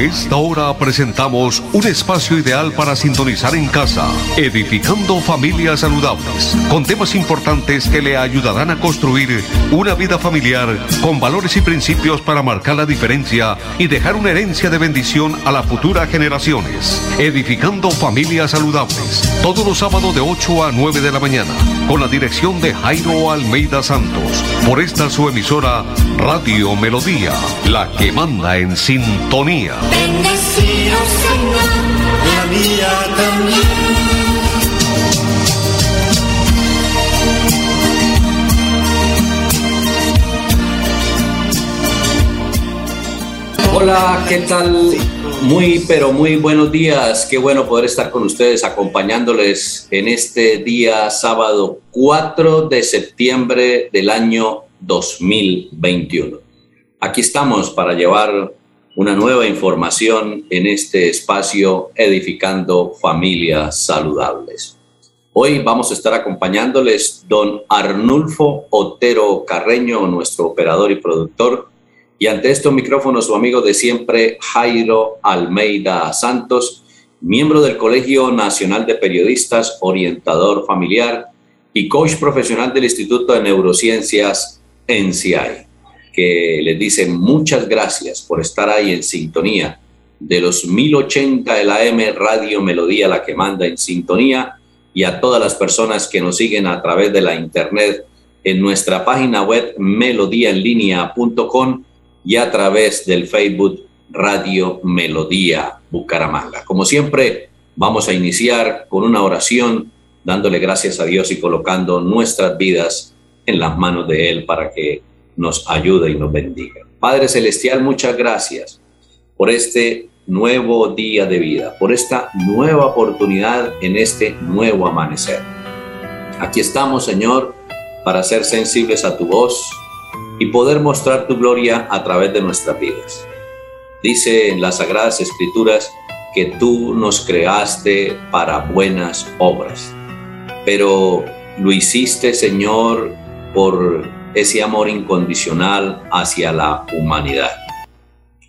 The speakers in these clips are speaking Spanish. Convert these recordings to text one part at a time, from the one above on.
Esta hora presentamos un espacio ideal para sintonizar en casa, edificando familias saludables, con temas importantes que le ayudarán a construir una vida familiar con valores y principios para marcar la diferencia y dejar una herencia de bendición a las futuras generaciones. Edificando familias saludables, todos los sábados de 8 a 9 de la mañana, con la dirección de Jairo Almeida Santos, por esta su emisora Radio Melodía, la que manda en sintonía. Bendecido Señor, la mía también. Hola, ¿qué tal? Muy, pero muy buenos días. Qué bueno poder estar con ustedes acompañándoles en este día sábado 4 de septiembre del año 2021. Aquí estamos para llevar una nueva información en este espacio edificando familias saludables. Hoy vamos a estar acompañándoles don Arnulfo Otero Carreño, nuestro operador y productor, y ante estos micrófonos su amigo de siempre, Jairo Almeida Santos, miembro del Colegio Nacional de Periodistas, orientador familiar y coach profesional del Instituto de Neurociencias NCI que les dice muchas gracias por estar ahí en sintonía de los 1080 de la M Radio Melodía, la que manda en sintonía, y a todas las personas que nos siguen a través de la internet en nuestra página web melodíaenlínea.com y a través del Facebook Radio Melodía Bucaramanga. Como siempre, vamos a iniciar con una oración dándole gracias a Dios y colocando nuestras vidas en las manos de Él para que nos ayude y nos bendiga. Padre Celestial, muchas gracias por este nuevo día de vida, por esta nueva oportunidad en este nuevo amanecer. Aquí estamos, Señor, para ser sensibles a tu voz y poder mostrar tu gloria a través de nuestras vidas. Dice en las Sagradas Escrituras que tú nos creaste para buenas obras, pero lo hiciste, Señor, por ese amor incondicional hacia la humanidad.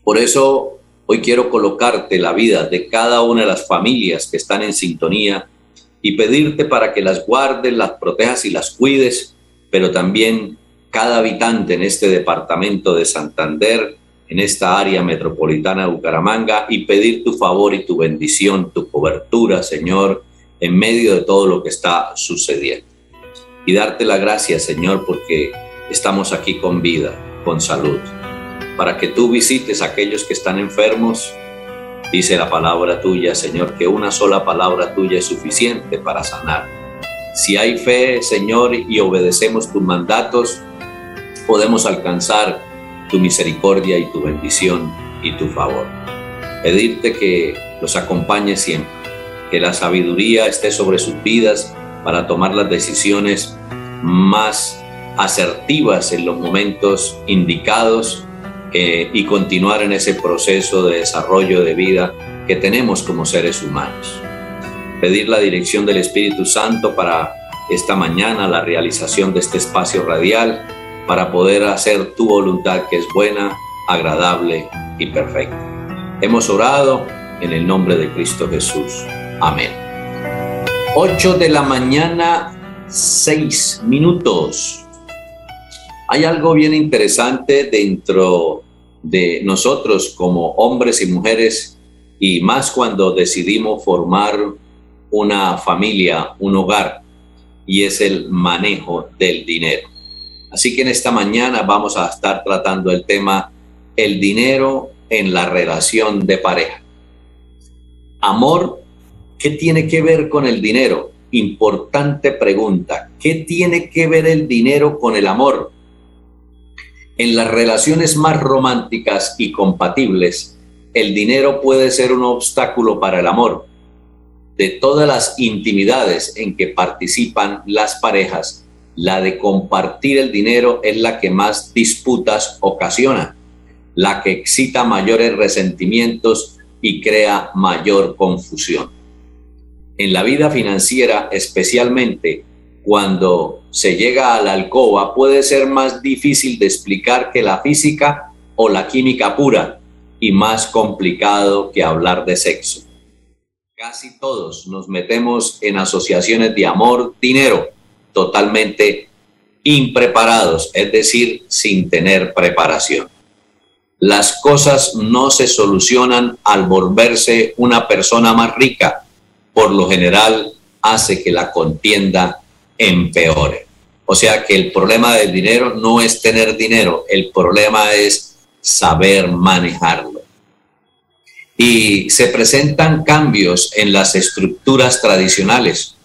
Por eso hoy quiero colocarte la vida de cada una de las familias que están en sintonía y pedirte para que las guardes, las protejas y las cuides, pero también cada habitante en este departamento de Santander, en esta área metropolitana de Bucaramanga, y pedir tu favor y tu bendición, tu cobertura, Señor, en medio de todo lo que está sucediendo. Y darte la gracia, Señor, porque estamos aquí con vida, con salud, para que tú visites a aquellos que están enfermos. Dice la palabra tuya, Señor, que una sola palabra tuya es suficiente para sanar. Si hay fe, Señor, y obedecemos tus mandatos, podemos alcanzar tu misericordia y tu bendición y tu favor. Pedirte que los acompañe siempre, que la sabiduría esté sobre sus vidas para tomar las decisiones más asertivas en los momentos indicados eh, y continuar en ese proceso de desarrollo de vida que tenemos como seres humanos. Pedir la dirección del Espíritu Santo para esta mañana, la realización de este espacio radial, para poder hacer tu voluntad que es buena, agradable y perfecta. Hemos orado en el nombre de Cristo Jesús. Amén. 8 de la mañana, 6 minutos. Hay algo bien interesante dentro de nosotros como hombres y mujeres y más cuando decidimos formar una familia, un hogar, y es el manejo del dinero. Así que en esta mañana vamos a estar tratando el tema el dinero en la relación de pareja. Amor, ¿qué tiene que ver con el dinero? Importante pregunta. ¿Qué tiene que ver el dinero con el amor? En las relaciones más románticas y compatibles, el dinero puede ser un obstáculo para el amor. De todas las intimidades en que participan las parejas, la de compartir el dinero es la que más disputas ocasiona, la que excita mayores resentimientos y crea mayor confusión. En la vida financiera, especialmente, cuando se llega a la alcoba puede ser más difícil de explicar que la física o la química pura, y más complicado que hablar de sexo. Casi todos nos metemos en asociaciones de amor, dinero, totalmente impreparados, es decir, sin tener preparación. Las cosas no se solucionan al volverse una persona más rica. Por lo general, hace que la contienda empeore. O sea que el problema del dinero no es tener dinero, el problema es saber manejarlo. Y se presentan cambios en las estructuras tradicionales.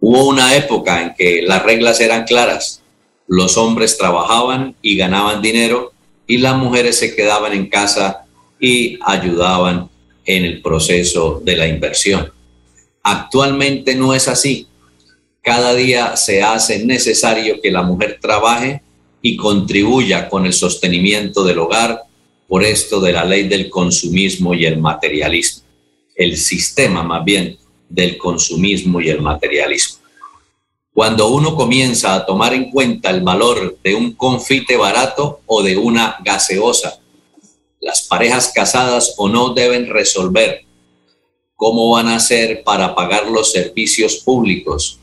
Hubo una época en que las reglas eran claras. Los hombres trabajaban y ganaban dinero y las mujeres se quedaban en casa y ayudaban en el proceso de la inversión. Actualmente no es así. Cada día se hace necesario que la mujer trabaje y contribuya con el sostenimiento del hogar por esto de la ley del consumismo y el materialismo, el sistema más bien del consumismo y el materialismo. Cuando uno comienza a tomar en cuenta el valor de un confite barato o de una gaseosa, las parejas casadas o no deben resolver cómo van a hacer para pagar los servicios públicos,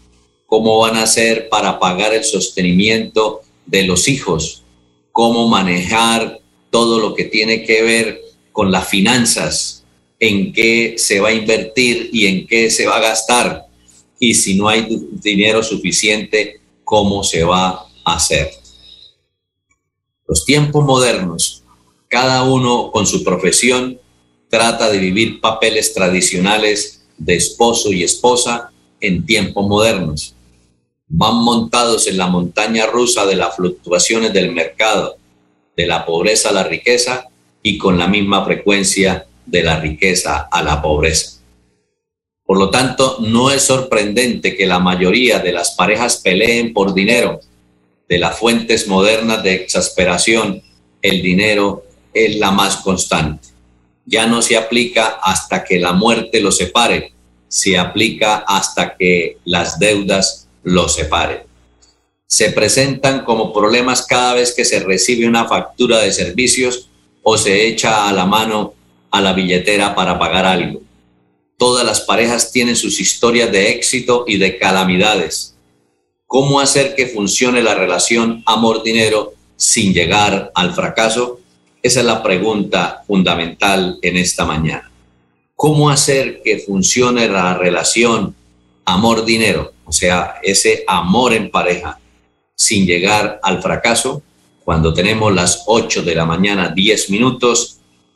cómo van a hacer para pagar el sostenimiento de los hijos, cómo manejar todo lo que tiene que ver con las finanzas, en qué se va a invertir y en qué se va a gastar, y si no hay dinero suficiente, cómo se va a hacer. Los tiempos modernos, cada uno con su profesión, trata de vivir papeles tradicionales de esposo y esposa en tiempos modernos van montados en la montaña rusa de las fluctuaciones del mercado, de la pobreza a la riqueza y con la misma frecuencia de la riqueza a la pobreza. Por lo tanto, no es sorprendente que la mayoría de las parejas peleen por dinero. De las fuentes modernas de exasperación, el dinero es la más constante. Ya no se aplica hasta que la muerte lo separe, se aplica hasta que las deudas los separe. Se presentan como problemas cada vez que se recibe una factura de servicios o se echa a la mano a la billetera para pagar algo. Todas las parejas tienen sus historias de éxito y de calamidades. ¿Cómo hacer que funcione la relación amor-dinero sin llegar al fracaso? Esa es la pregunta fundamental en esta mañana. ¿Cómo hacer que funcione la relación amor-dinero? o sea, ese amor en pareja sin llegar al fracaso. Cuando tenemos las 8 de la mañana, 10 minutos,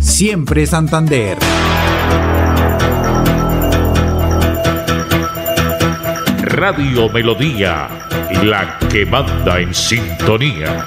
siempre Santander. Radio Melodía, la que manda en sintonía.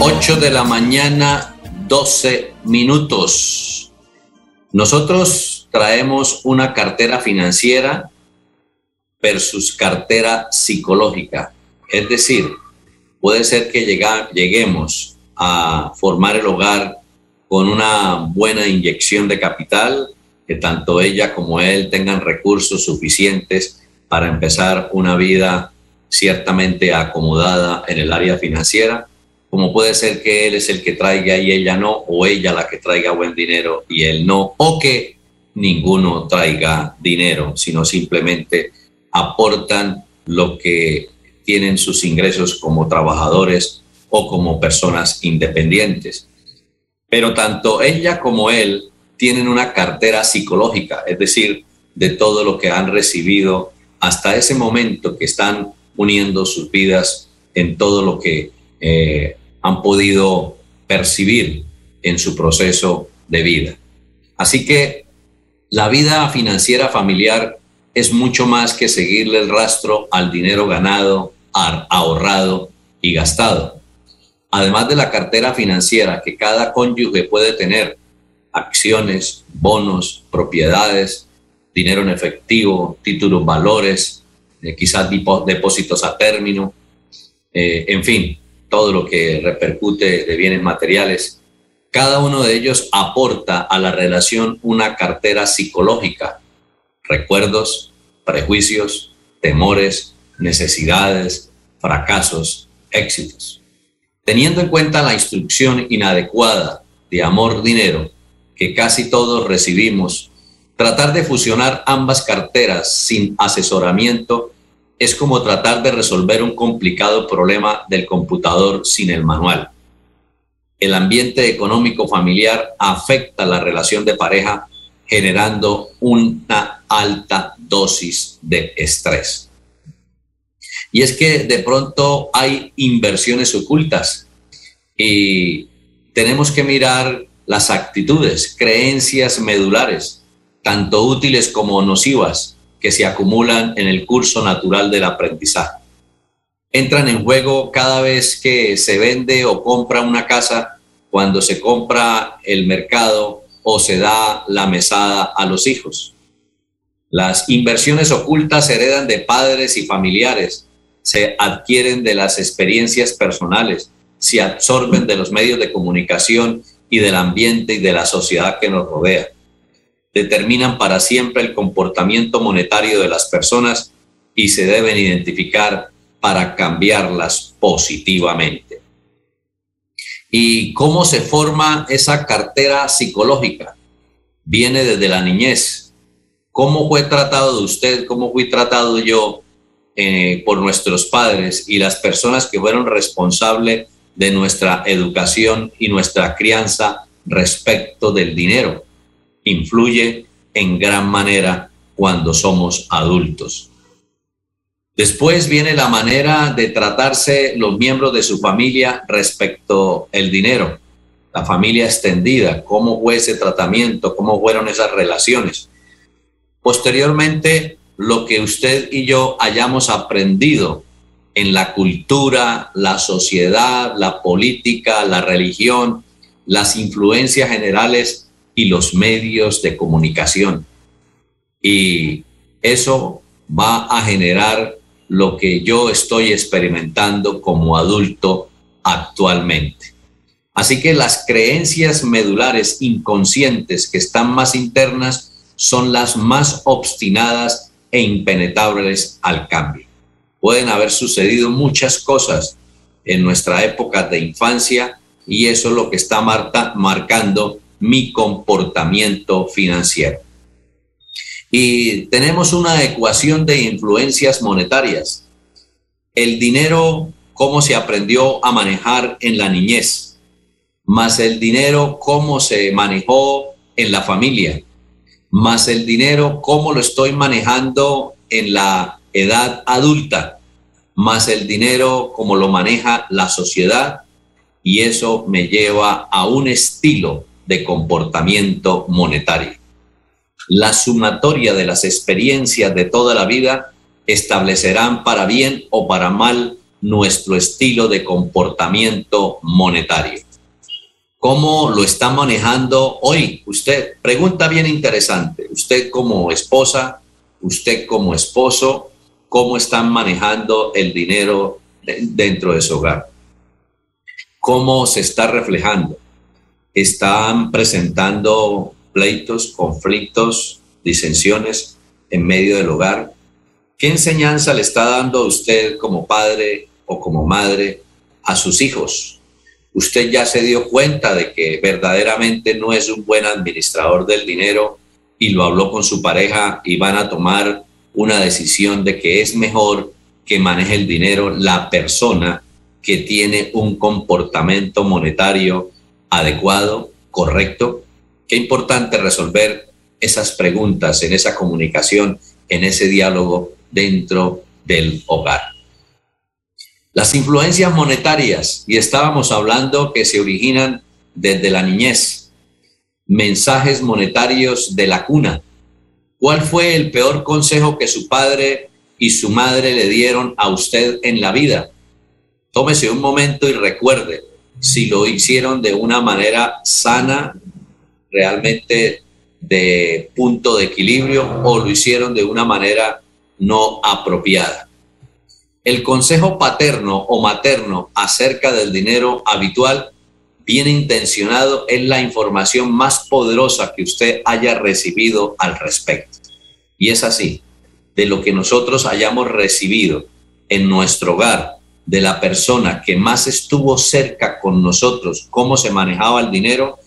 8 de la mañana, 12 minutos. Nosotros traemos una cartera financiera versus cartera psicológica. Es decir, puede ser que lleguemos a formar el hogar con una buena inyección de capital, que tanto ella como él tengan recursos suficientes para empezar una vida ciertamente acomodada en el área financiera, como puede ser que él es el que traiga y ella no, o ella la que traiga buen dinero y él no, o que ninguno traiga dinero, sino simplemente aportan lo que tienen sus ingresos como trabajadores o como personas independientes. Pero tanto ella como él tienen una cartera psicológica, es decir, de todo lo que han recibido hasta ese momento que están uniendo sus vidas en todo lo que eh, han podido percibir en su proceso de vida. Así que la vida financiera familiar es mucho más que seguirle el rastro al dinero ganado, ahorrado y gastado. Además de la cartera financiera que cada cónyuge puede tener, acciones, bonos, propiedades, dinero en efectivo, títulos, valores, eh, quizás depósitos a término, eh, en fin, todo lo que repercute de bienes materiales. Cada uno de ellos aporta a la relación una cartera psicológica, recuerdos, prejuicios, temores, necesidades, fracasos, éxitos. Teniendo en cuenta la instrucción inadecuada de amor-dinero que casi todos recibimos, tratar de fusionar ambas carteras sin asesoramiento es como tratar de resolver un complicado problema del computador sin el manual. El ambiente económico familiar afecta la relación de pareja generando una alta dosis de estrés. Y es que de pronto hay inversiones ocultas y tenemos que mirar las actitudes, creencias medulares, tanto útiles como nocivas, que se acumulan en el curso natural del aprendizaje. Entran en juego cada vez que se vende o compra una casa, cuando se compra el mercado o se da la mesada a los hijos. Las inversiones ocultas se heredan de padres y familiares, se adquieren de las experiencias personales, se absorben de los medios de comunicación y del ambiente y de la sociedad que nos rodea. Determinan para siempre el comportamiento monetario de las personas y se deben identificar para cambiarlas positivamente y cómo se forma esa cartera psicológica. Viene desde la niñez. ¿Cómo fue tratado de usted? ¿Cómo fui tratado yo eh, por nuestros padres y las personas que fueron responsables de nuestra educación y nuestra crianza respecto del dinero? Influye en gran manera cuando somos adultos. Después viene la manera de tratarse los miembros de su familia respecto el dinero, la familia extendida, cómo fue ese tratamiento, cómo fueron esas relaciones. Posteriormente, lo que usted y yo hayamos aprendido en la cultura, la sociedad, la política, la religión, las influencias generales y los medios de comunicación. Y eso va a generar lo que yo estoy experimentando como adulto actualmente. Así que las creencias medulares inconscientes que están más internas son las más obstinadas e impenetrables al cambio. Pueden haber sucedido muchas cosas en nuestra época de infancia y eso es lo que está marcando mi comportamiento financiero y tenemos una ecuación de influencias monetarias. El dinero, cómo se aprendió a manejar en la niñez, más el dinero, cómo se manejó en la familia, más el dinero, cómo lo estoy manejando en la edad adulta, más el dinero, cómo lo maneja la sociedad, y eso me lleva a un estilo de comportamiento monetario la sumatoria de las experiencias de toda la vida establecerán para bien o para mal nuestro estilo de comportamiento monetario. ¿Cómo lo está manejando hoy usted? Pregunta bien interesante. Usted como esposa, usted como esposo, ¿cómo están manejando el dinero dentro de su hogar? ¿Cómo se está reflejando? ¿Están presentando pleitos, conflictos, disensiones en medio del hogar. ¿Qué enseñanza le está dando a usted como padre o como madre a sus hijos? Usted ya se dio cuenta de que verdaderamente no es un buen administrador del dinero y lo habló con su pareja y van a tomar una decisión de que es mejor que maneje el dinero la persona que tiene un comportamiento monetario adecuado, correcto. Qué importante resolver esas preguntas en esa comunicación, en ese diálogo dentro del hogar. Las influencias monetarias, y estábamos hablando que se originan desde la niñez, mensajes monetarios de la cuna. ¿Cuál fue el peor consejo que su padre y su madre le dieron a usted en la vida? Tómese un momento y recuerde si lo hicieron de una manera sana, realmente de punto de equilibrio, o lo hicieron de una manera no apropiada. El consejo paterno o materno acerca del dinero habitual bien intencionado es la información más poderosa que usted haya recibido al respecto. Y es así, de lo que nosotros hayamos recibido en nuestro hogar, de la persona que más estuvo cerca con nosotros, cómo se manejaba el dinero,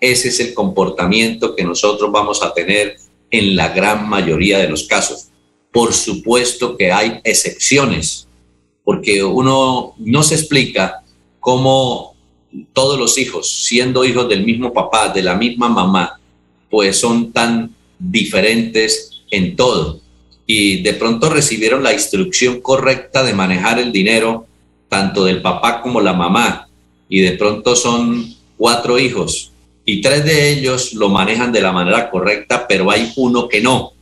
ese es el comportamiento que nosotros vamos a tener en la gran mayoría de los casos. Por supuesto que hay excepciones, porque uno no se explica cómo todos los hijos, siendo hijos del mismo papá, de la misma mamá, pues son tan diferentes en todo. Y de pronto recibieron la instrucción correcta de manejar el dinero, tanto del papá como la mamá. Y de pronto son cuatro hijos y tres de ellos lo manejan de la manera correcta, pero hay uno que no.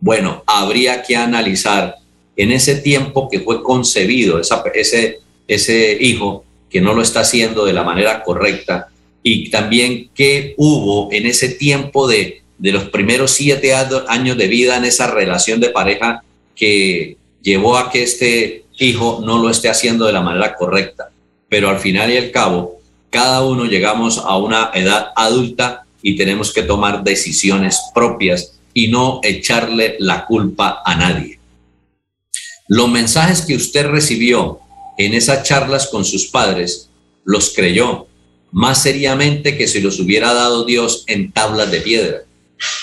Bueno, habría que analizar en ese tiempo que fue concebido ese, ese hijo que no lo está haciendo de la manera correcta y también qué hubo en ese tiempo de, de los primeros siete años de vida en esa relación de pareja que llevó a que este hijo no lo esté haciendo de la manera correcta. Pero al final y al cabo, cada uno llegamos a una edad adulta y tenemos que tomar decisiones propias y no echarle la culpa a nadie. Los mensajes que usted recibió en esas charlas con sus padres, los creyó más seriamente que si los hubiera dado Dios en tablas de piedra.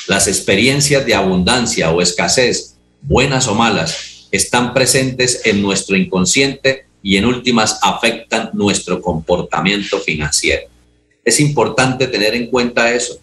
Las experiencias de abundancia o escasez, buenas o malas, están presentes en nuestro inconsciente y en últimas afectan nuestro comportamiento financiero. Es importante tener en cuenta eso,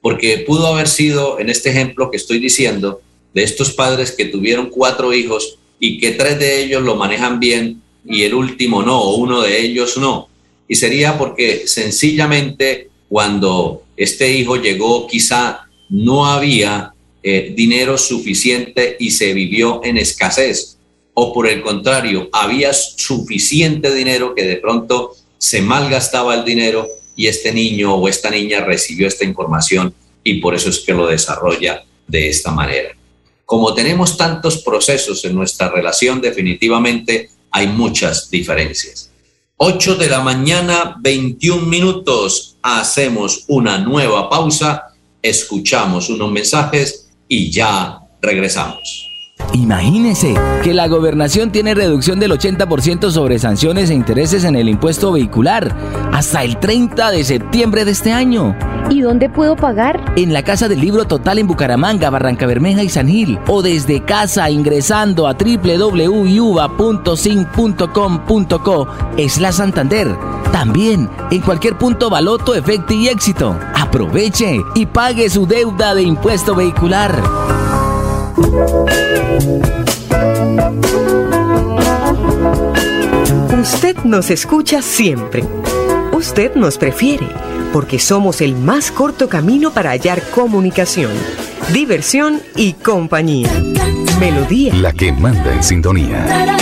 porque pudo haber sido en este ejemplo que estoy diciendo de estos padres que tuvieron cuatro hijos y que tres de ellos lo manejan bien y el último no, o uno de ellos no. Y sería porque sencillamente cuando este hijo llegó quizá no había eh, dinero suficiente y se vivió en escasez o por el contrario, había suficiente dinero que de pronto se malgastaba el dinero y este niño o esta niña recibió esta información y por eso es que lo desarrolla de esta manera. Como tenemos tantos procesos en nuestra relación, definitivamente hay muchas diferencias. 8 de la mañana, 21 minutos. Hacemos una nueva pausa, escuchamos unos mensajes y ya regresamos. Imagínese que la gobernación tiene reducción del 80% sobre sanciones e intereses en el impuesto vehicular hasta el 30 de septiembre de este año. ¿Y dónde puedo pagar? En la Casa del Libro Total en Bucaramanga, Barranca Bermeja y San Gil. O desde casa ingresando a www.sin.com.co es la Santander. También en cualquier punto Baloto, Efecto y Éxito. Aproveche y pague su deuda de impuesto vehicular. Usted nos escucha siempre. Usted nos prefiere porque somos el más corto camino para hallar comunicación, diversión y compañía. Melodía. La que manda en sintonía.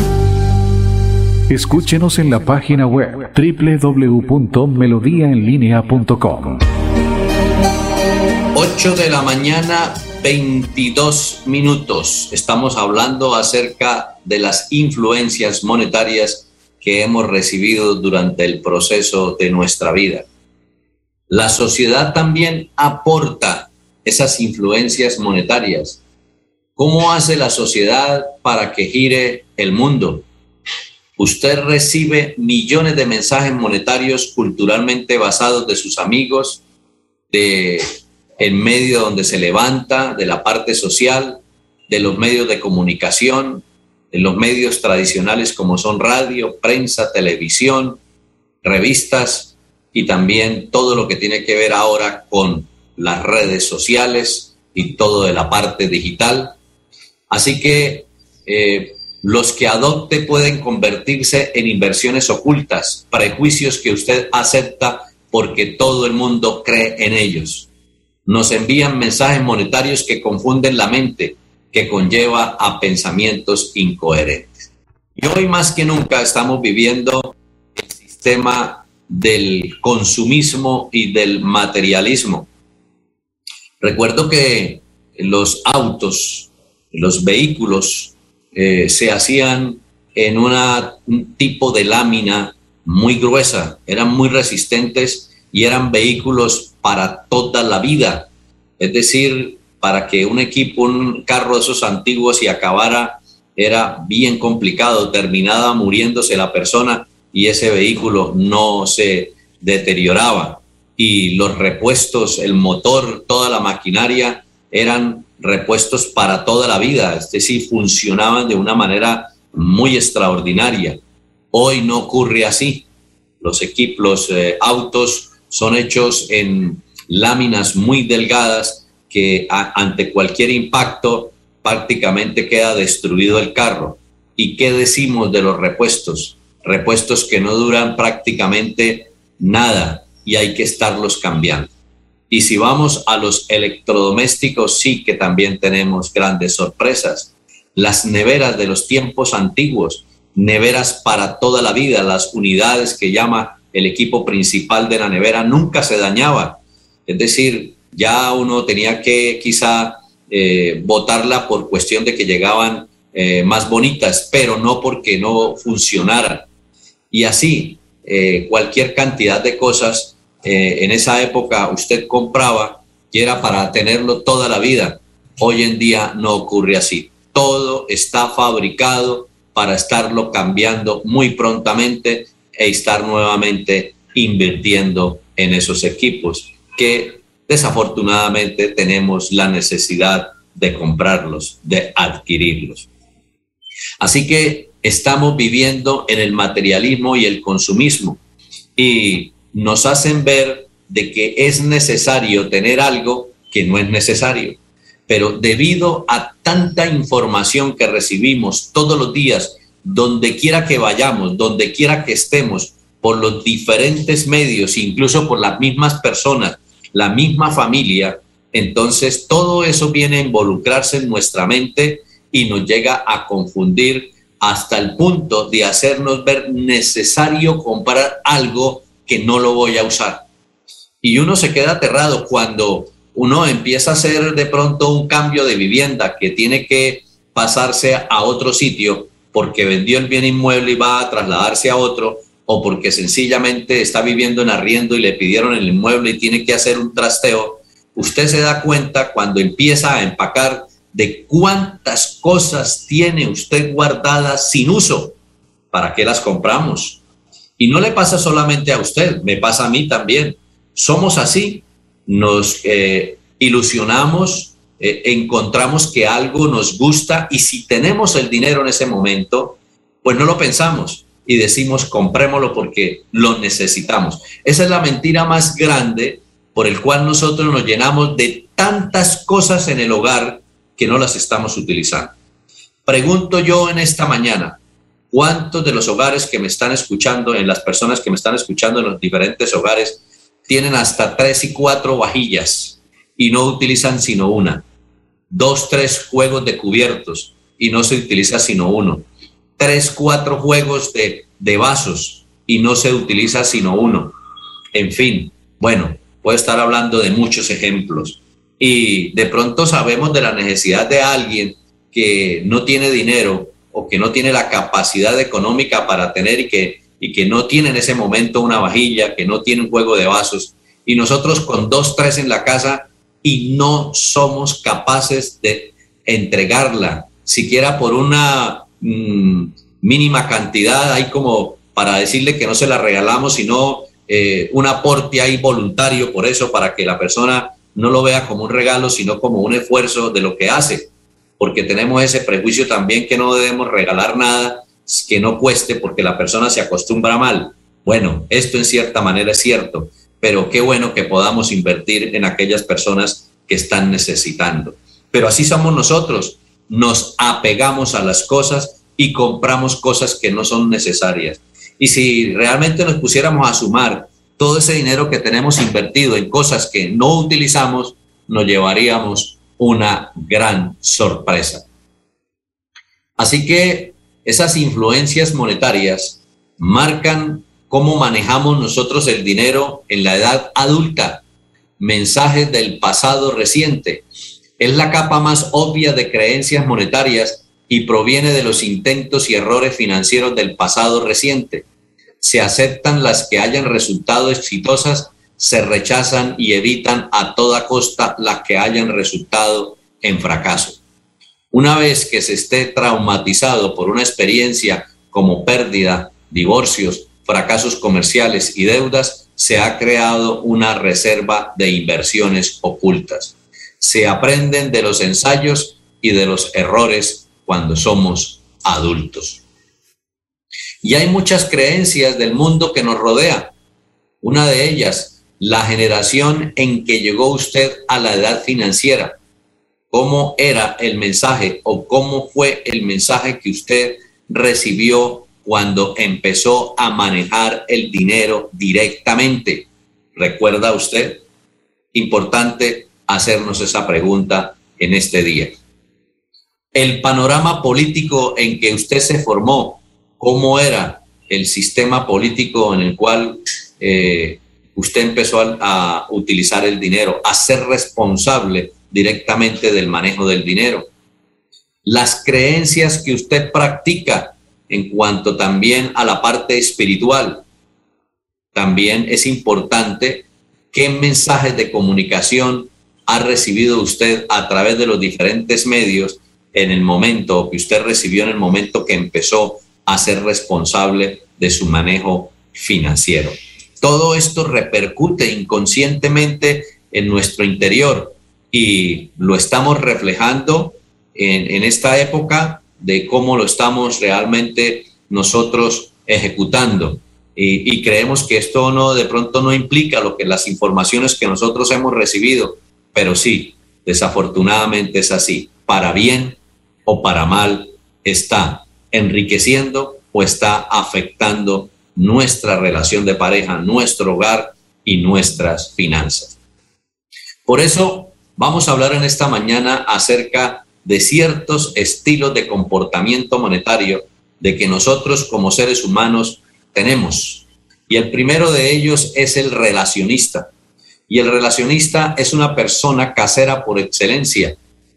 Escúchenos en la página web www.melodiaenlinea.com. 8 de la mañana, 22 minutos. Estamos hablando acerca de las influencias monetarias que hemos recibido durante el proceso de nuestra vida. La sociedad también aporta esas influencias monetarias. ¿Cómo hace la sociedad para que gire el mundo? Usted recibe millones de mensajes monetarios culturalmente basados de sus amigos, de el medio donde se levanta, de la parte social, de los medios de comunicación, de los medios tradicionales como son radio, prensa, televisión, revistas y también todo lo que tiene que ver ahora con las redes sociales y todo de la parte digital. Así que eh, los que adopte pueden convertirse en inversiones ocultas, prejuicios que usted acepta porque todo el mundo cree en ellos. Nos envían mensajes monetarios que confunden la mente, que conlleva a pensamientos incoherentes. Y hoy más que nunca estamos viviendo el sistema del consumismo y del materialismo. Recuerdo que los autos, los vehículos eh, se hacían en una, un tipo de lámina muy gruesa, eran muy resistentes y eran vehículos para toda la vida. Es decir, para que un equipo, un carro de esos antiguos y acabara era bien complicado, terminaba muriéndose la persona y ese vehículo no se deterioraba. Y los repuestos, el motor, toda la maquinaria eran repuestos para toda la vida, es decir, funcionaban de una manera muy extraordinaria. Hoy no ocurre así. Los equipos, los eh, autos son hechos en láminas muy delgadas que ante cualquier impacto prácticamente queda destruido el carro. ¿Y qué decimos de los repuestos? Repuestos que no duran prácticamente nada y hay que estarlos cambiando. Y si vamos a los electrodomésticos, sí que también tenemos grandes sorpresas. Las neveras de los tiempos antiguos, neveras para toda la vida, las unidades que llama el equipo principal de la nevera, nunca se dañaban. Es decir, ya uno tenía que quizá eh, por cuestión de que llegaban eh, más bonitas, pero no porque no funcionaran. Y así, eh, cualquier cantidad de cosas eh, en esa época usted compraba y era para tenerlo toda la vida. Hoy en día no ocurre así. Todo está fabricado para estarlo cambiando muy prontamente e estar nuevamente invirtiendo en esos equipos que desafortunadamente tenemos la necesidad de comprarlos, de adquirirlos. Así que estamos viviendo en el materialismo y el consumismo y nos hacen ver de que es necesario tener algo que no es necesario. Pero debido a tanta información que recibimos todos los días, donde quiera que vayamos, donde quiera que estemos, por los diferentes medios, incluso por las mismas personas, la misma familia, entonces todo eso viene a involucrarse en nuestra mente y nos llega a confundir hasta el punto de hacernos ver necesario comprar algo que no lo voy a usar. Y uno se queda aterrado cuando uno empieza a hacer de pronto un cambio de vivienda que tiene que pasarse a otro sitio porque vendió el bien inmueble y va a trasladarse a otro o porque sencillamente está viviendo en arriendo y le pidieron el inmueble y tiene que hacer un trasteo, usted se da cuenta cuando empieza a empacar de cuántas cosas tiene usted guardadas sin uso. ¿Para qué las compramos? Y no le pasa solamente a usted, me pasa a mí también. Somos así, nos eh, ilusionamos, eh, encontramos que algo nos gusta y si tenemos el dinero en ese momento, pues no lo pensamos y decimos comprémoslo porque lo necesitamos. Esa es la mentira más grande por el cual nosotros nos llenamos de tantas cosas en el hogar que no las estamos utilizando. Pregunto yo en esta mañana, ¿Cuántos de los hogares que me están escuchando, en las personas que me están escuchando en los diferentes hogares, tienen hasta tres y cuatro vajillas y no utilizan sino una? Dos, tres juegos de cubiertos y no se utiliza sino uno. Tres, cuatro juegos de, de vasos y no se utiliza sino uno. En fin, bueno, puedo estar hablando de muchos ejemplos. Y de pronto sabemos de la necesidad de alguien que no tiene dinero o que no tiene la capacidad económica para tener y que, y que no tiene en ese momento una vajilla, que no tiene un juego de vasos, y nosotros con dos, tres en la casa y no somos capaces de entregarla, siquiera por una mm, mínima cantidad, hay como para decirle que no se la regalamos, sino eh, un aporte ahí voluntario por eso, para que la persona no lo vea como un regalo, sino como un esfuerzo de lo que hace, porque tenemos ese prejuicio también que no debemos regalar nada que no cueste porque la persona se acostumbra mal. Bueno, esto en cierta manera es cierto, pero qué bueno que podamos invertir en aquellas personas que están necesitando. Pero así somos nosotros, nos apegamos a las cosas y compramos cosas que no son necesarias. Y si realmente nos pusiéramos a sumar todo ese dinero que tenemos invertido en cosas que no utilizamos, nos llevaríamos una gran sorpresa. Así que esas influencias monetarias marcan cómo manejamos nosotros el dinero en la edad adulta. Mensajes del pasado reciente. Es la capa más obvia de creencias monetarias y proviene de los intentos y errores financieros del pasado reciente se aceptan las que hayan resultado exitosas, se rechazan y evitan a toda costa las que hayan resultado en fracaso. Una vez que se esté traumatizado por una experiencia como pérdida, divorcios, fracasos comerciales y deudas, se ha creado una reserva de inversiones ocultas. Se aprenden de los ensayos y de los errores cuando somos adultos. Y hay muchas creencias del mundo que nos rodea. Una de ellas, la generación en que llegó usted a la edad financiera. ¿Cómo era el mensaje o cómo fue el mensaje que usted recibió cuando empezó a manejar el dinero directamente? ¿Recuerda usted? Importante hacernos esa pregunta en este día. El panorama político en que usted se formó cómo era el sistema político en el cual eh, usted empezó a, utilizar el dinero, a ser responsable directamente del manejo del dinero. Las creencias que usted practica en cuanto también a la parte espiritual. También es importante qué mensajes de comunicación ha recibido usted a través de los diferentes medios en el momento que usted recibió en el momento que empezó a ser responsable de su manejo financiero. Todo esto repercute inconscientemente en nuestro interior y lo estamos reflejando en, esta época de cómo lo estamos realmente nosotros ejecutando. Y, creemos que esto no de pronto no implica lo que las informaciones que nosotros hemos recibido, pero sí, desafortunadamente es así. Para bien o para mal está enriqueciendo o está afectando nuestra relación de pareja, nuestro hogar y nuestras finanzas. Por eso vamos a hablar en esta mañana acerca de ciertos estilos de comportamiento monetario de que nosotros como seres humanos tenemos. Y el primero de ellos es el relacionista. Y el relacionista es una persona casera por excelencia.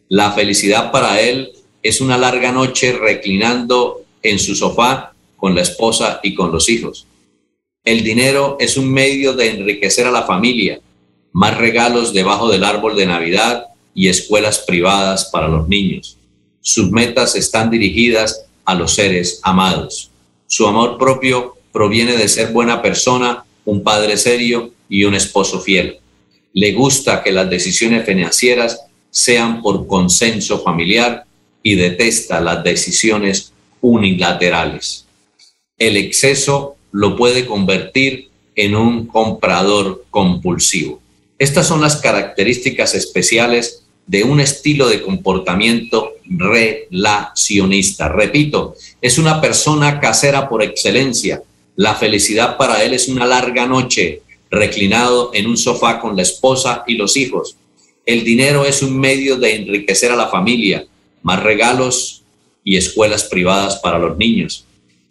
La felicidad para él es una larga noche reclinando en su sofá con la esposa y con los hijos. El dinero es un medio de enriquecer a la familia, más regalos debajo del árbol de Navidad y escuelas privadas para los niños. Sus metas están dirigidas a los seres amados. Su amor propio proviene de ser buena persona, un padre serio y un esposo fiel. Le gusta que las decisiones financieras sean por consenso familiar y detesta las decisiones unilaterales. El exceso lo puede convertir en un comprador compulsivo. Estas son las características especiales de un estilo de comportamiento relacionista. Repito, es una persona casera por excelencia. La felicidad para él es una larga noche reclinado en un sofá con la esposa y los hijos. El dinero es un medio de enriquecer a la familia más regalos y escuelas privadas para los niños.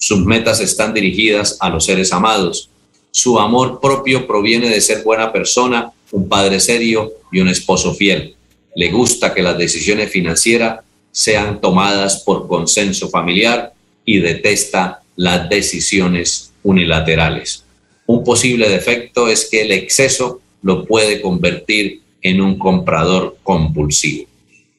Sus metas están dirigidas a los seres amados. Su amor propio proviene de ser buena persona, un padre serio y un esposo fiel. Le gusta que las decisiones financieras sean tomadas por consenso familiar y detesta las decisiones unilaterales. Un posible defecto es que el exceso lo puede convertir en un comprador compulsivo.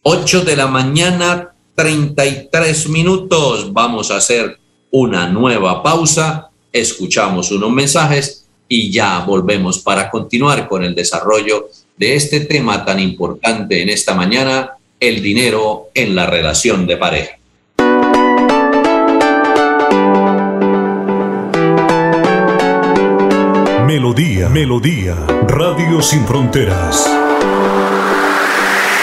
8 de la mañana, 33 minutos. Vamos a hacer una nueva pausa, escuchamos unos mensajes y ya volvemos para continuar con el desarrollo de este tema tan importante en esta mañana, el dinero en la relación de pareja. Melodía, Melodía, Radio Sin Fronteras.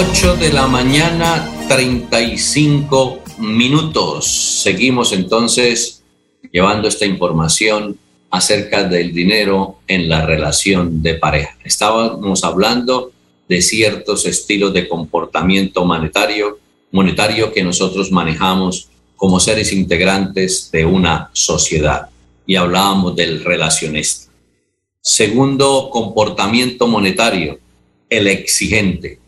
8 de la mañana, 35 minutos. Seguimos entonces llevando esta información acerca del dinero en la relación de pareja. Estábamos hablando de ciertos estilos de comportamiento monetario, monetario que nosotros manejamos como seres integrantes de una sociedad y hablábamos del relacionista. Segundo comportamiento monetario, el exigente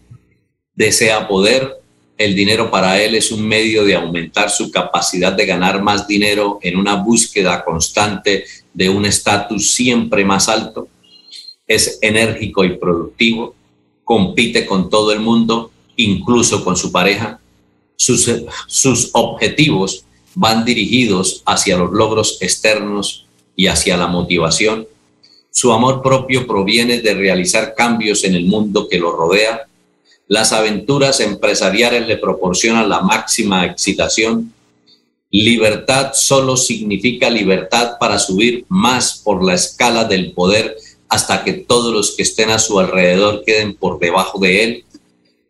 desea poder, el dinero para él es un medio de aumentar su capacidad de ganar más dinero en una búsqueda constante de un estatus siempre más alto. Es enérgico y productivo, compite con todo el mundo, incluso con su pareja. Sus, sus objetivos van dirigidos hacia los logros externos y hacia la motivación. Su amor propio proviene de realizar cambios en el mundo que lo rodea las aventuras empresariales le proporcionan la máxima excitación. Libertad solo significa libertad para subir más por la escala del poder hasta que todos los que estén a su alrededor queden por debajo de él.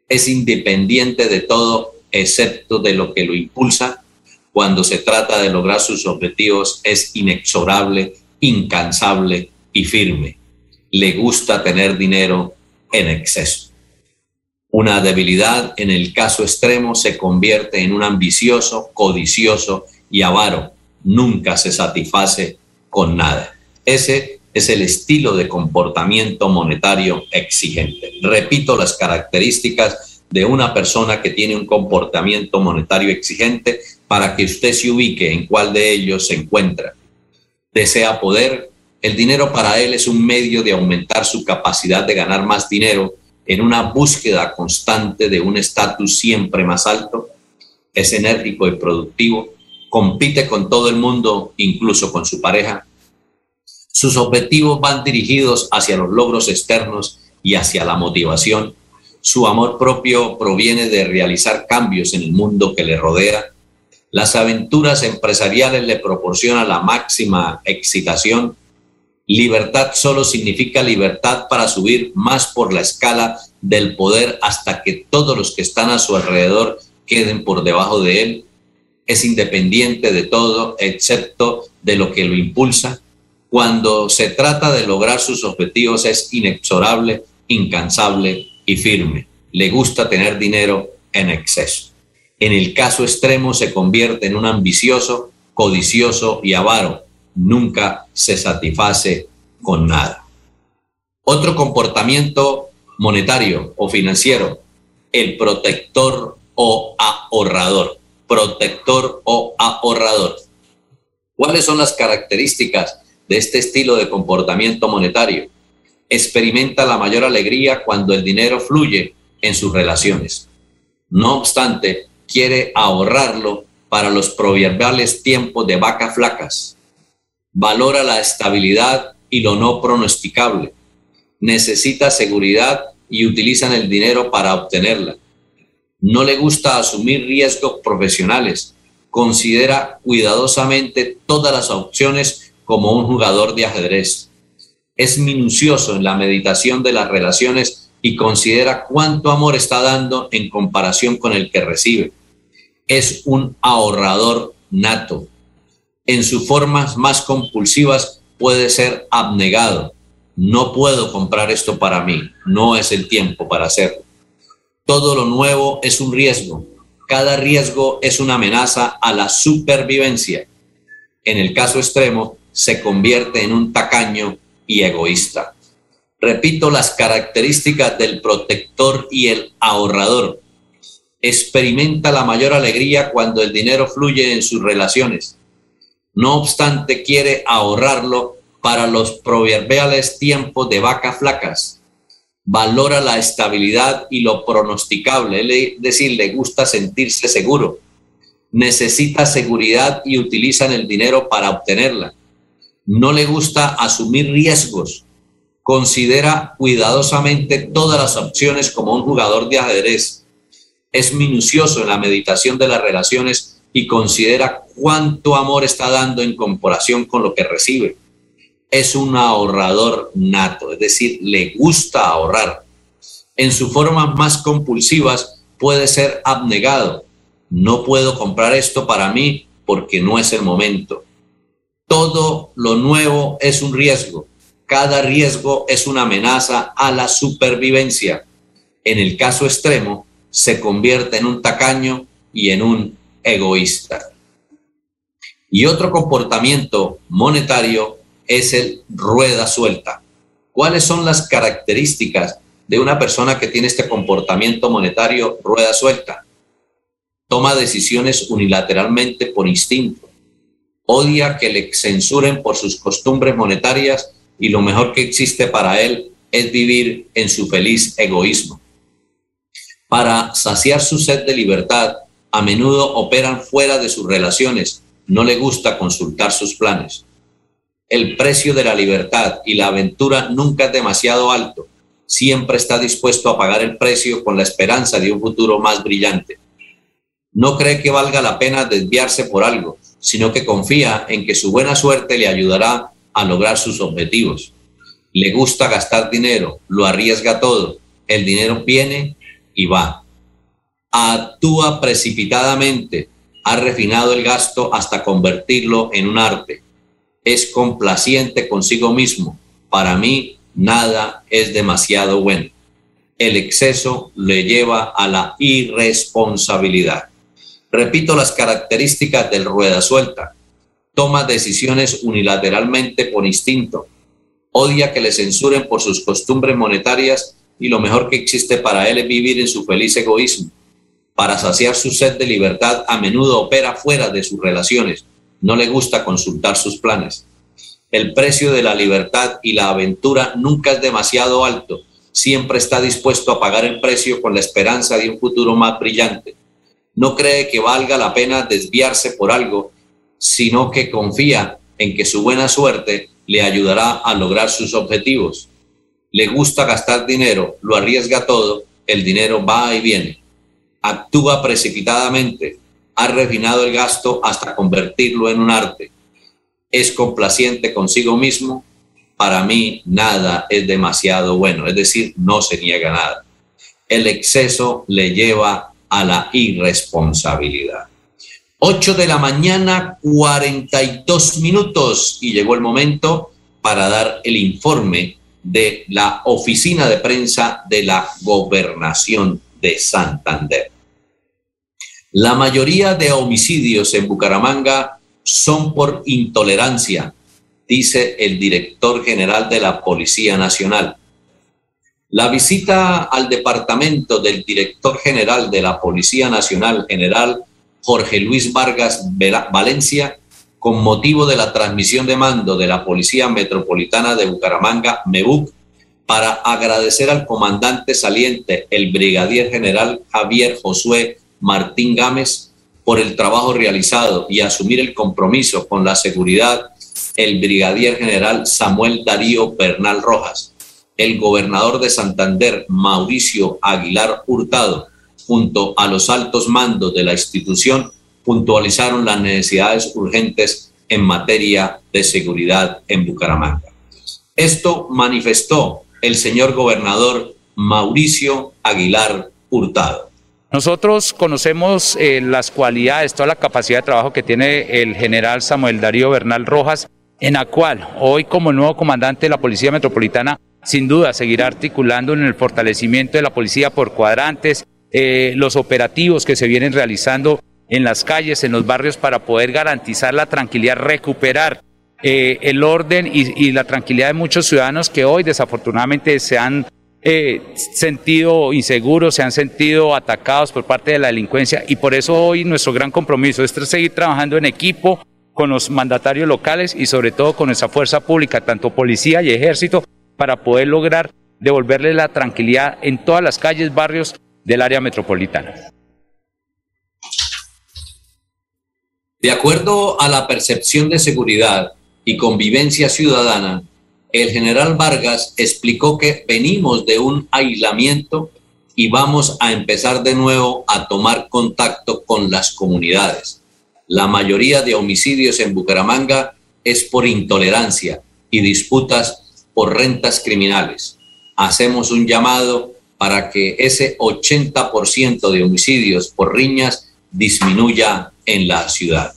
Es independiente de todo excepto de lo que lo impulsa. Cuando se trata de lograr sus objetivos es inexorable, incansable y firme. Le gusta tener dinero en exceso. Una debilidad en el caso extremo se convierte en un ambicioso, codicioso y avaro. Nunca se satisface con nada. Ese es el estilo de comportamiento monetario exigente. Repito las características de una persona que tiene un comportamiento monetario exigente para que usted se ubique en cuál de ellos se encuentra. Desea poder. El dinero para él es un medio de aumentar su capacidad de ganar más dinero en una búsqueda constante de un estatus siempre más alto, es enérgico y productivo, compite con todo el mundo, incluso con su pareja. Sus objetivos van dirigidos hacia los logros externos y hacia la motivación. Su amor propio proviene de realizar cambios en el mundo que le rodea. Las aventuras empresariales le proporcionan la máxima excitación Libertad solo significa libertad para subir más por la escala del poder hasta que todos los que están a su alrededor queden por debajo de él. Es independiente de todo excepto de lo que lo impulsa. Cuando se trata de lograr sus objetivos es inexorable, incansable y firme. Le gusta tener dinero en exceso. En el caso extremo se convierte en un ambicioso, codicioso y avaro nunca se satisface con nada. Otro comportamiento monetario o financiero, el protector o ahorrador. Protector o ahorrador. ¿Cuáles son las características de este estilo de comportamiento monetario? Experimenta la mayor alegría cuando el dinero fluye en sus relaciones. No obstante, quiere ahorrarlo para los proverbiales tiempos de vacas flacas. Valora la estabilidad y lo no pronosticable. Necesita seguridad y utilizan el dinero para obtenerla. No le gusta asumir riesgos profesionales. Considera cuidadosamente todas las opciones como un jugador de ajedrez. Es minucioso en la meditación de las relaciones y considera cuánto amor está dando en comparación con el que recibe. Es un ahorrador nato. En sus formas más compulsivas puede ser abnegado. No puedo comprar esto para mí, no es el tiempo para hacerlo. Todo lo nuevo es un riesgo. Cada riesgo es una amenaza a la supervivencia. En el caso extremo, se convierte en un tacaño y egoísta. Repito las características del protector y el ahorrador. Experimenta la mayor alegría cuando el dinero fluye en sus relaciones. No obstante, quiere ahorrarlo para los proverbiales tiempos de vacas flacas. Valora la estabilidad y lo pronosticable, es decir, le gusta sentirse seguro. Necesita seguridad y utilizan el dinero para obtenerla. No le gusta asumir riesgos considera cuidadosamente todas las opciones como un jugador de ajedrez. Es minucioso en la meditación de las relaciones y considera cuánto amor está dando en comparación con lo que recibe. Es un ahorrador nato, es decir, le gusta ahorrar. En sus formas más compulsivas puede ser abnegado. No puedo comprar esto para mí porque no es el momento. Todo lo nuevo es un riesgo cada riesgo es una amenaza a la supervivencia. En el caso extremo, se convierte en un tacaño y en un egoísta. Y otro comportamiento monetario es el rueda suelta. ¿Cuáles son las características de una persona que tiene este comportamiento monetario rueda suelta? Toma decisiones unilateralmente por instinto. Odia que le censuren por sus costumbres monetarias y lo mejor que existe para él es vivir en su feliz egoísmo. Para saciar su sed de libertad, a menudo operan fuera de sus relaciones, no le gusta consultar sus planes. El precio de la libertad y la aventura nunca es demasiado alto, siempre está dispuesto a pagar el precio con la esperanza de un futuro más brillante. No cree que valga la pena desviarse por algo, sino que confía en que su buena suerte le ayudará a lograr sus objetivos. Le gusta gastar dinero, lo arriesga todo, el dinero viene y va. Actúa precipitadamente, ha refinado el gasto hasta convertirlo en un arte. Es complaciente consigo mismo. Para mí, nada es demasiado bueno. El exceso le lleva a la irresponsabilidad. Repito las características del rueda suelta toma decisiones unilateralmente por instinto, odia que le censuren por sus costumbres monetarias y lo mejor que existe para él es vivir en su feliz egoísmo. Para saciar su sed de libertad a menudo opera fuera de sus relaciones, no le gusta consultar sus planes. El precio de la libertad y la aventura nunca es demasiado alto, siempre está dispuesto a pagar el precio con la esperanza de un futuro más brillante. No cree que valga la pena desviarse por algo sino que confía en que su buena suerte le ayudará a lograr sus objetivos. Le gusta gastar dinero, lo arriesga todo, el dinero va y viene. Actúa precipitadamente, ha refinado el gasto hasta convertirlo en un arte. Es complaciente consigo mismo. Para mí nada es demasiado bueno, es decir, no se niega nada. El exceso le lleva a la irresponsabilidad. 8 de la mañana, 42 minutos y llegó el momento para dar el informe de la oficina de prensa de la gobernación de Santander. La mayoría de homicidios en Bucaramanga son por intolerancia, dice el director general de la Policía Nacional. La visita al departamento del director general de la Policía Nacional, general Jorge Luis Vargas Valencia, con motivo de la transmisión de mando de la Policía Metropolitana de Bucaramanga, MEBUC, para agradecer al comandante saliente, el brigadier general Javier Josué Martín Gámez, por el trabajo realizado y asumir el compromiso con la seguridad, el brigadier general Samuel Darío Bernal Rojas, el gobernador de Santander, Mauricio Aguilar Hurtado, junto a los altos mandos de la institución, puntualizaron las necesidades urgentes en materia de seguridad en Bucaramanga. Esto manifestó el señor gobernador Mauricio Aguilar Hurtado. Nosotros conocemos eh, las cualidades, toda la capacidad de trabajo que tiene el general Samuel Darío Bernal Rojas, en la cual hoy como nuevo comandante de la Policía Metropolitana, sin duda seguirá articulando en el fortalecimiento de la policía por cuadrantes, eh, los operativos que se vienen realizando en las calles, en los barrios, para poder garantizar la tranquilidad, recuperar eh, el orden y, la tranquilidad de muchos ciudadanos que hoy desafortunadamente se han eh, sentido inseguros, se han sentido atacados por parte de la delincuencia y por eso hoy nuestro gran compromiso es seguir trabajando en equipo con los mandatarios locales y sobre todo con nuestra fuerza pública, tanto policía y ejército, para poder lograr devolverle la tranquilidad en todas las calles, barrios del área metropolitana. De acuerdo a la percepción de seguridad y convivencia ciudadana, el general Vargas explicó que venimos de un aislamiento y vamos a empezar de nuevo a tomar contacto con las comunidades. La mayoría de homicidios en Bucaramanga es por intolerancia y disputas por rentas criminales. Hacemos un llamado para que ese 80% de homicidios por riñas disminuya en la ciudad.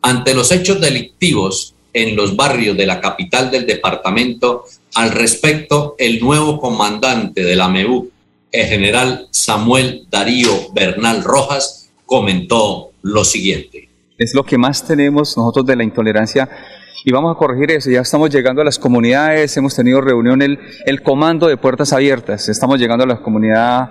Ante los hechos delictivos en los barrios de la capital del departamento, al respecto, el nuevo comandante de la MEU, el general Samuel Darío Bernal Rojas, comentó lo siguiente. Es lo que más tenemos nosotros de la intolerancia y vamos a corregir eso. Ya estamos llegando a las comunidades, hemos tenido reunión, el, comando de puertas abiertas, estamos llegando a la comunidad.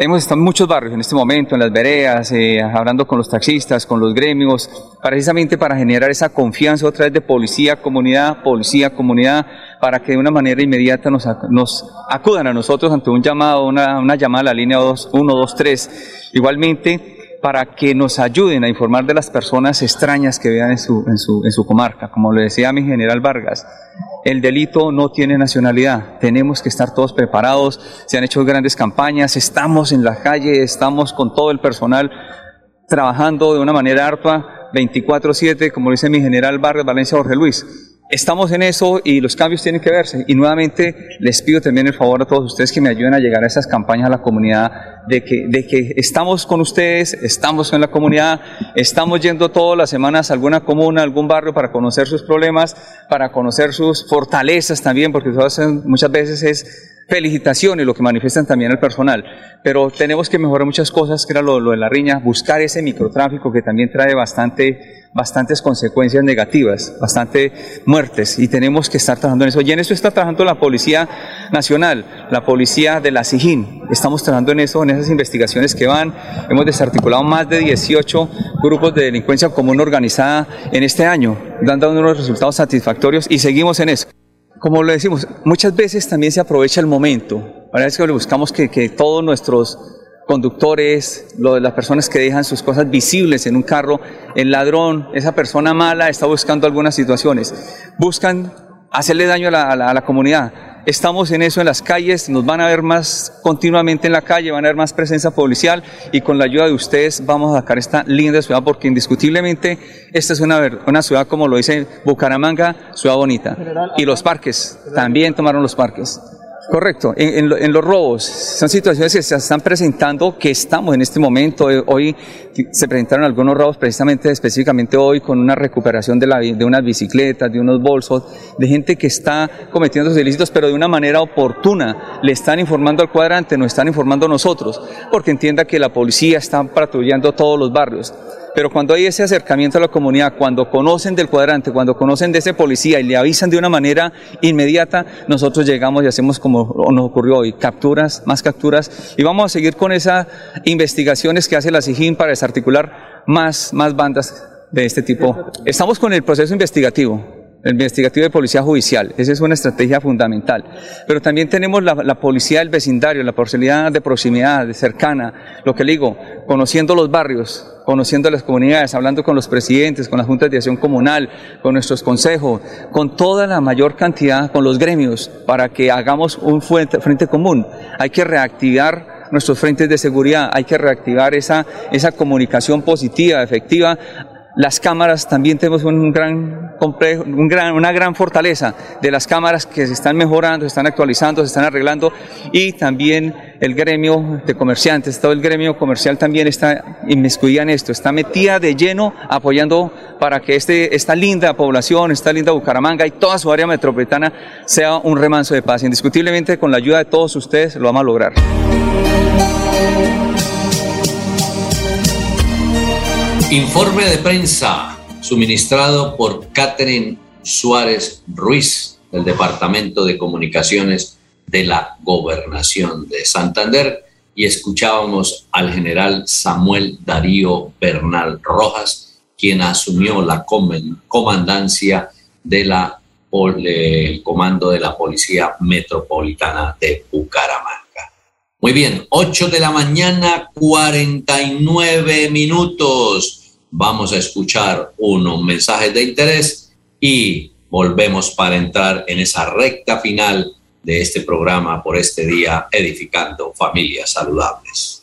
Hemos estado en muchos barrios en este momento, en las veredas, eh, hablando con los taxistas, con los gremios, precisamente para generar esa confianza otra vez de policía, comunidad, policía, comunidad, para que de una manera inmediata nos, acudan a nosotros ante un llamado, una, una llamada a la línea 123. Igualmente, para que nos ayuden a informar de las personas extrañas que vean en su, en su, en su comarca. Como le decía mi general Vargas, el delito no tiene nacionalidad, tenemos que estar todos preparados, se han hecho grandes campañas, estamos en la calle, estamos con todo el personal trabajando de una manera arpa 24/7, como dice mi general Vargas Valencia Jorge Luis estamos en eso y los cambios tienen que verse. Y nuevamente les pido también el favor a todos ustedes que me ayuden a llegar a esas campañas a la comunidad, de que, de que estamos con ustedes, estamos en la comunidad, estamos yendo todas las semanas a alguna comuna, a algún barrio para conocer sus problemas, para conocer sus fortalezas también, porque muchas veces es felicitaciones lo que manifiestan también el personal, pero tenemos que mejorar muchas cosas, que era lo, lo de la riña, buscar ese microtráfico que también trae bastante bastantes consecuencias negativas, bastante muertes, y tenemos que estar trabajando en eso. Y en eso está trabajando la Policía Nacional, la Policía de la SIGIN. Estamos trabajando en eso, en esas investigaciones que van. Hemos desarticulado más de 18 grupos de delincuencia común organizada en este año, dando unos resultados satisfactorios y seguimos en eso. Como lo decimos, muchas veces también se aprovecha el momento. Para que buscamos que, que todos nuestros conductores, lo las personas que dejan sus cosas visibles en un carro, el ladrón, esa persona mala está buscando algunas situaciones. Buscan hacerle daño a la, a la, comunidad. Estamos en eso en las calles, nos van a ver más continuamente en la calle, van a ver más presencia policial y con la ayuda de ustedes vamos a sacar esta linda ciudad porque indiscutiblemente esta es una, una ciudad, como lo dice Bucaramanga, ciudad bonita. Y los parques, también tomaron los parques. Correcto, en, los robos son situaciones que se están presentando, que estamos en este momento. Eh, hoy se presentaron algunos robos precisamente, específicamente hoy, con una recuperación de, la, de unas bicicletas, de unos bolsos, de gente que está cometiendo sus ilícitos, pero de una manera oportuna. Le están informando al cuadrante, nos están informando nosotros, porque entienda que la policía está patrullando todos los barrios. Pero cuando hay ese acercamiento a la comunidad, cuando conocen del cuadrante, cuando conocen de ese policía y le avisan de una manera inmediata, nosotros llegamos y hacemos como nos ocurrió hoy, capturas, más capturas, y vamos a seguir con esas investigaciones que hace la SIGIN para desarticular más, más bandas de este tipo. Estamos con el proceso investigativo el investigativo de policía judicial. Esa es una estrategia fundamental. Pero también tenemos la, la, policía del vecindario, la policía de proximidad, de cercana, lo que le digo, conociendo los barrios, conociendo las comunidades, hablando con los presidentes, con las juntas de acción comunal, con nuestros consejos, con toda la mayor cantidad, con los gremios, para que hagamos un frente, frente común. Hay que reactivar nuestros frentes de seguridad, hay que reactivar esa, esa comunicación positiva, efectiva, las cámaras también tenemos un gran complejo, una gran fortaleza de las cámaras que se están mejorando, se están actualizando, se están arreglando y también el gremio de comerciantes, todo el gremio comercial también está inmiscuida en esto, está metida de lleno apoyando para que este, esta linda población, esta linda Bucaramanga y toda su área metropolitana sea un remanso de paz. Indiscutiblemente con la ayuda de todos ustedes lo vamos a lograr. Informe de prensa suministrado por Catherine Suárez Ruiz del Departamento de Comunicaciones de la Gobernación de Santander y escuchábamos al general Samuel Darío Bernal Rojas, quien asumió la comandancia del comando de la Policía Metropolitana de Bucaramanga. Muy bien, 8 de la mañana, 49 minutos. Vamos a escuchar unos mensajes de interés y volvemos para entrar en esa recta final de este programa por este día, edificando familias saludables.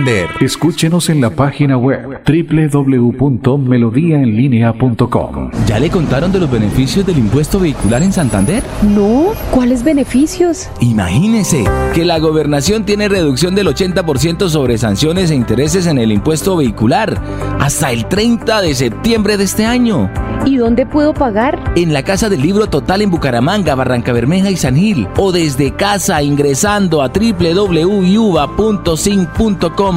Escúchenos en la página web www.melodiaenlinea.com. ¿Ya le contaron de los beneficios del impuesto vehicular en Santander? No, ¿cuáles beneficios? Imagínese que la gobernación tiene reducción del 80% sobre sanciones e intereses en el impuesto vehicular hasta el 30 de septiembre de este año. ¿Y dónde puedo pagar? En la Casa del Libro Total en Bucaramanga, Barranca Bermeja y San Gil. O desde casa ingresando a www.sin.com.co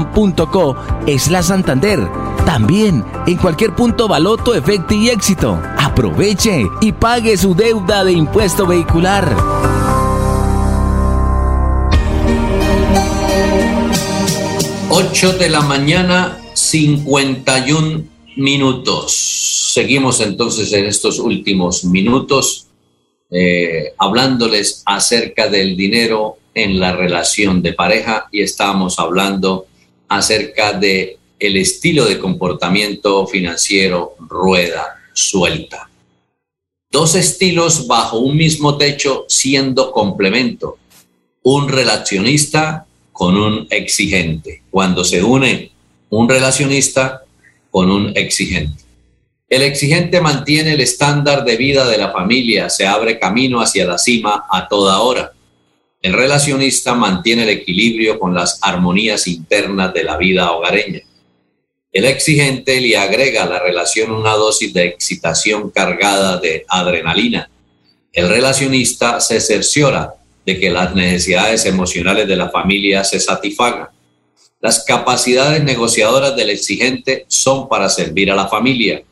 es la Santander. También en cualquier punto Baloto, Efecto y Éxito. Aproveche y pague su deuda de impuesto vehicular. Ocho de la mañana, 51 minutos. Seguimos entonces en estos últimos minutos eh, hablándoles acerca del dinero en la relación de pareja y estamos hablando acerca de el estilo de comportamiento financiero rueda suelta. Dos estilos bajo un mismo techo siendo complemento. Un relacionista con un exigente. Cuando se une un relacionista con un exigente. El exigente mantiene el estándar de vida de la familia, se abre camino hacia la cima a toda hora. El relacionista mantiene el equilibrio con las armonías internas de la vida hogareña. El exigente le agrega a la relación una dosis de excitación cargada de adrenalina. El relacionista se cerciora de que las necesidades emocionales de la familia se satisfagan. Las capacidades negociadoras del exigente son para servir a la familia.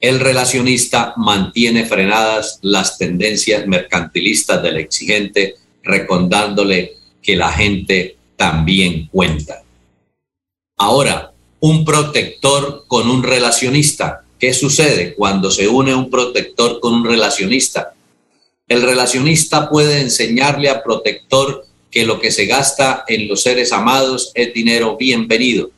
El relacionista mantiene frenadas las tendencias mercantilistas del exigente, recordándole que la gente también cuenta. Ahora, un protector con un relacionista. ¿Qué sucede cuando se une un protector con un relacionista? El relacionista puede enseñarle al protector que lo que se gasta en los seres amados es dinero bienvenido.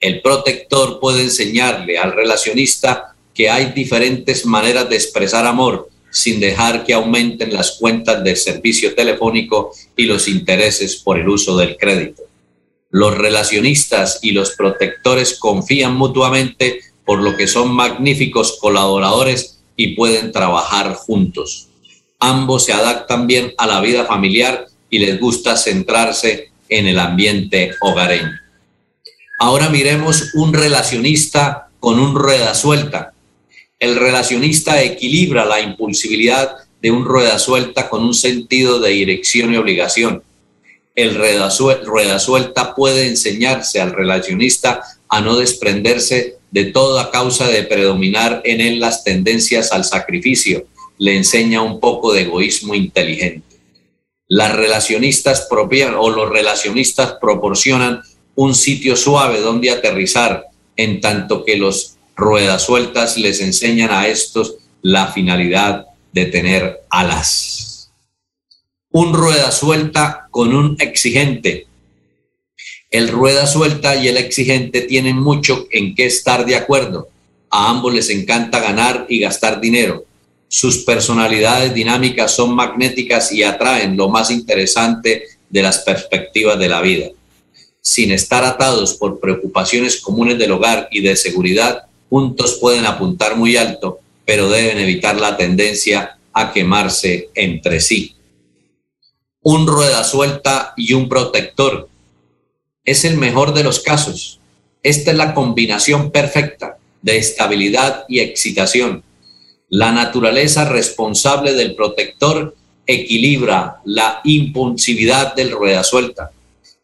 El protector puede enseñarle al relacionista que hay diferentes maneras de expresar amor sin dejar que aumenten las cuentas del servicio telefónico y los intereses por el uso del crédito. Los relacionistas y los protectores confían mutuamente por lo que son magníficos colaboradores y pueden trabajar juntos. Ambos se adaptan bien a la vida familiar y les gusta centrarse en el ambiente hogareño. Ahora miremos un relacionista con un rueda suelta. El relacionista equilibra la impulsibilidad de un rueda suelta con un sentido de dirección y obligación. El rueda suelta puede enseñarse al relacionista a no desprenderse de toda causa de predominar en él las tendencias al sacrificio. Le enseña un poco de egoísmo inteligente. Las relacionistas propian o los relacionistas proporcionan un sitio suave donde aterrizar, en tanto que los ruedas sueltas les enseñan a estos la finalidad de tener alas. Un rueda suelta con un exigente. El rueda suelta y el exigente tienen mucho en qué estar de acuerdo. A ambos les encanta ganar y gastar dinero. Sus personalidades dinámicas son magnéticas y atraen lo más interesante de las perspectivas de la vida. Sin estar atados por preocupaciones comunes del hogar y de seguridad, juntos pueden apuntar muy alto pero deben evitar la tendencia a quemarse entre sí. Un rueda suelta y un protector es el mejor de los casos. Esta es la combinación perfecta de estabilidad y excitación. La naturaleza responsable del protector equilibra la impulsividad del rueda suelta.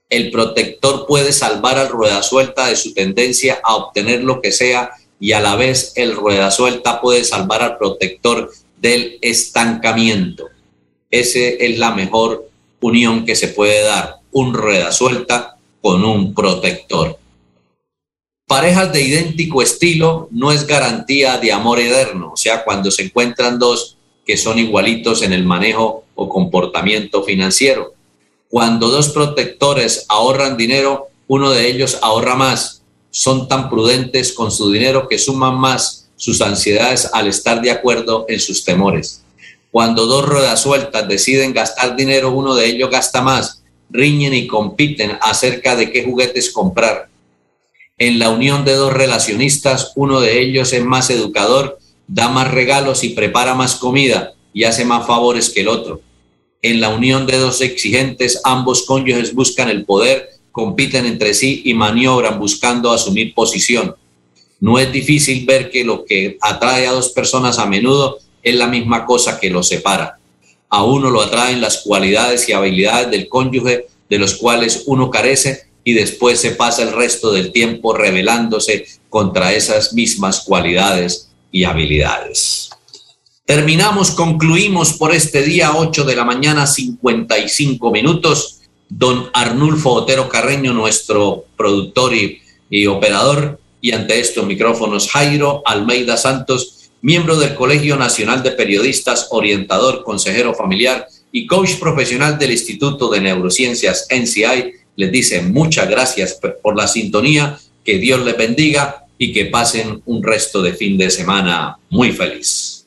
El protector puede salvar al rueda suelta de su tendencia a obtener lo que sea y a la vez el rueda suelta puede salvar al protector del estancamiento. Esa es la mejor unión que se puede dar, un rueda suelta con un protector. Parejas de idéntico estilo no es garantía de amor eterno, o sea, cuando se encuentran dos que son igualitos en el manejo o comportamiento financiero. Cuando dos protectores ahorran dinero, uno de ellos ahorra más son tan prudentes con su dinero que suman más sus ansiedades al estar de acuerdo en sus temores. Cuando dos ruedas sueltas deciden gastar dinero, uno de ellos gasta más, riñen y compiten acerca de qué juguetes comprar. En la unión de dos relacionistas, uno de ellos es más educador, da más regalos y prepara más comida y hace más favores que el otro. En la unión de dos exigentes, ambos cónyuges buscan el poder compiten entre sí y maniobran buscando asumir posición. No es difícil ver que lo que atrae a dos personas a menudo es la misma cosa que los separa. A uno lo atraen las cualidades y habilidades del cónyuge de los cuales uno carece y después se pasa el resto del tiempo rebelándose contra esas mismas cualidades y habilidades. Terminamos, concluimos por este día 8 de la mañana 55 minutos don Arnulfo Otero Carreño, nuestro productor y, operador, y ante estos micrófonos Jairo Almeida Santos, miembro del Colegio Nacional de Periodistas, orientador, consejero familiar y coach profesional del Instituto de Neurociencias NCI, les dice muchas gracias por la sintonía, que Dios les bendiga y que pasen un resto de fin de semana muy feliz.